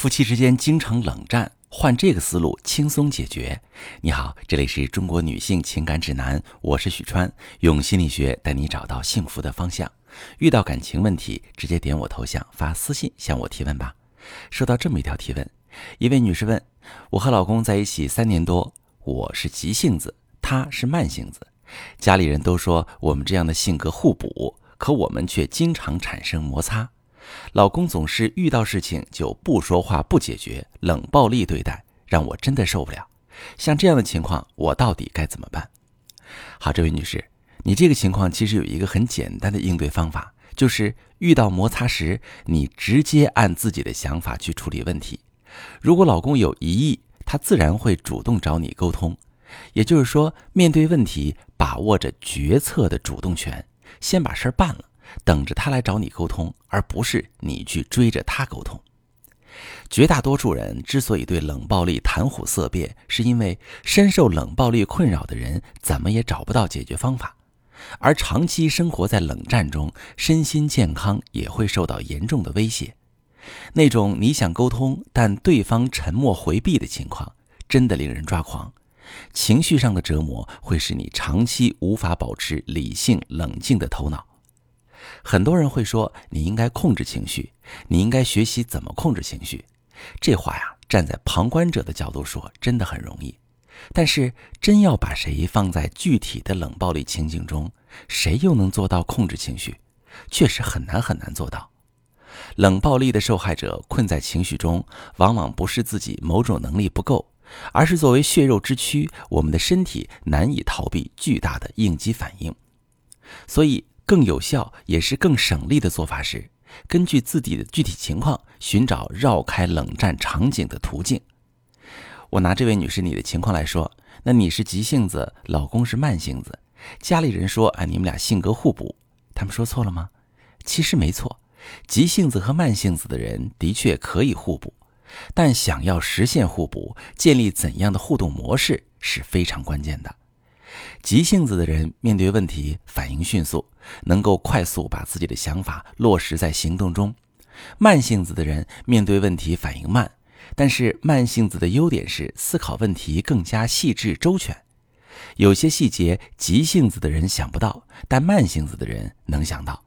夫妻之间经常冷战，换这个思路轻松解决。你好，这里是中国女性情感指南，我是许川，用心理学带你找到幸福的方向。遇到感情问题，直接点我头像发私信向我提问吧。收到这么一条提问，一位女士问：我和老公在一起三年多，我是急性子，他是慢性子，家里人都说我们这样的性格互补，可我们却经常产生摩擦。老公总是遇到事情就不说话、不解决，冷暴力对待，让我真的受不了。像这样的情况，我到底该怎么办？好，这位女士，你这个情况其实有一个很简单的应对方法，就是遇到摩擦时，你直接按自己的想法去处理问题。如果老公有疑义，他自然会主动找你沟通。也就是说，面对问题，把握着决策的主动权，先把事儿办了。等着他来找你沟通，而不是你去追着他沟通。绝大多数人之所以对冷暴力谈虎色变，是因为深受冷暴力困扰的人怎么也找不到解决方法，而长期生活在冷战中，身心健康也会受到严重的威胁。那种你想沟通，但对方沉默回避的情况，真的令人抓狂。情绪上的折磨会使你长期无法保持理性冷静的头脑。很多人会说你应该控制情绪，你应该学习怎么控制情绪。这话呀，站在旁观者的角度说，真的很容易。但是真要把谁放在具体的冷暴力情境中，谁又能做到控制情绪？确实很难很难做到。冷暴力的受害者困在情绪中，往往不是自己某种能力不够，而是作为血肉之躯，我们的身体难以逃避巨大的应激反应。所以。更有效也是更省力的做法是，根据自己的具体情况寻找绕开冷战场景的途径。我拿这位女士你的情况来说，那你是急性子，老公是慢性子，家里人说啊你们俩性格互补，他们说错了吗？其实没错，急性子和慢性子的人的确可以互补，但想要实现互补，建立怎样的互动模式是非常关键的。急性子的人面对问题反应迅速，能够快速把自己的想法落实在行动中；慢性子的人面对问题反应慢，但是慢性子的优点是思考问题更加细致周全。有些细节急性子的人想不到，但慢性子的人能想到。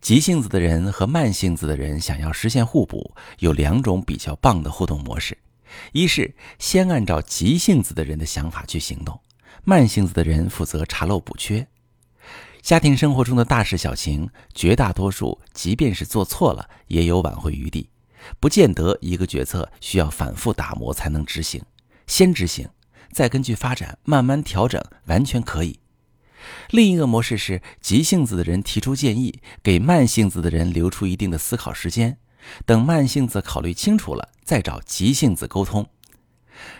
急性子的人和慢性子的人想要实现互补，有两种比较棒的互动模式：一是先按照急性子的人的想法去行动。慢性子的人负责查漏补缺，家庭生活中的大事小情，绝大多数即便是做错了，也有挽回余地，不见得一个决策需要反复打磨才能执行，先执行，再根据发展慢慢调整，完全可以。另一个模式是急性子的人提出建议，给慢性子的人留出一定的思考时间，等慢性子考虑清楚了，再找急性子沟通。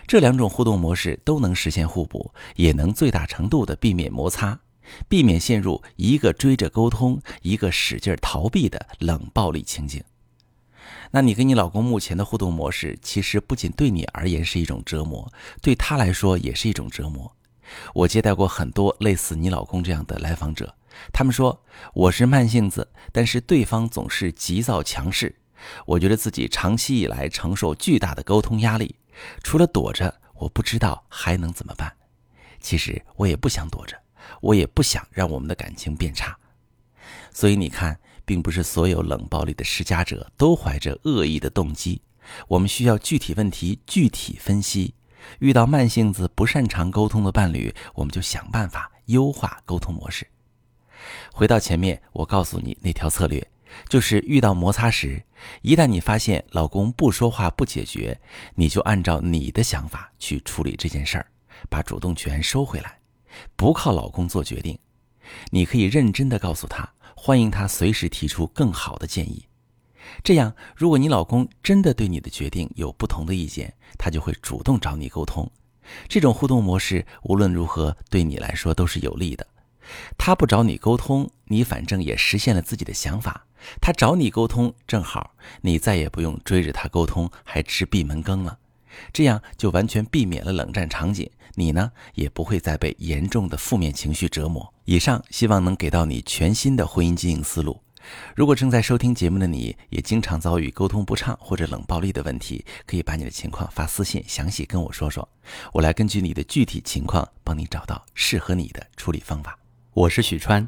这两种互动模式都能实现互补，也能最大程度的避免摩擦，避免陷入一个追着沟通，一个使劲逃避的冷暴力情景。那你跟你老公目前的互动模式，其实不仅对你而言是一种折磨，对他来说也是一种折磨。我接待过很多类似你老公这样的来访者，他们说我是慢性子，但是对方总是急躁强势，我觉得自己长期以来承受巨大的沟通压力。除了躲着，我不知道还能怎么办。其实我也不想躲着，我也不想让我们的感情变差。所以你看，并不是所有冷暴力的施加者都怀着恶意的动机。我们需要具体问题具体分析。遇到慢性子不擅长沟通的伴侣，我们就想办法优化沟通模式。回到前面，我告诉你那条策略。就是遇到摩擦时，一旦你发现老公不说话不解决，你就按照你的想法去处理这件事儿，把主动权收回来，不靠老公做决定。你可以认真的告诉他，欢迎他随时提出更好的建议。这样，如果你老公真的对你的决定有不同的意见，他就会主动找你沟通。这种互动模式无论如何对你来说都是有利的。他不找你沟通，你反正也实现了自己的想法。他找你沟通，正好你再也不用追着他沟通，还吃闭门羹了。这样就完全避免了冷战场景，你呢也不会再被严重的负面情绪折磨。以上希望能给到你全新的婚姻经营思路。如果正在收听节目的你也经常遭遇沟通不畅或者冷暴力的问题，可以把你的情况发私信，详细跟我说说，我来根据你的具体情况帮你找到适合你的处理方法。我是许川，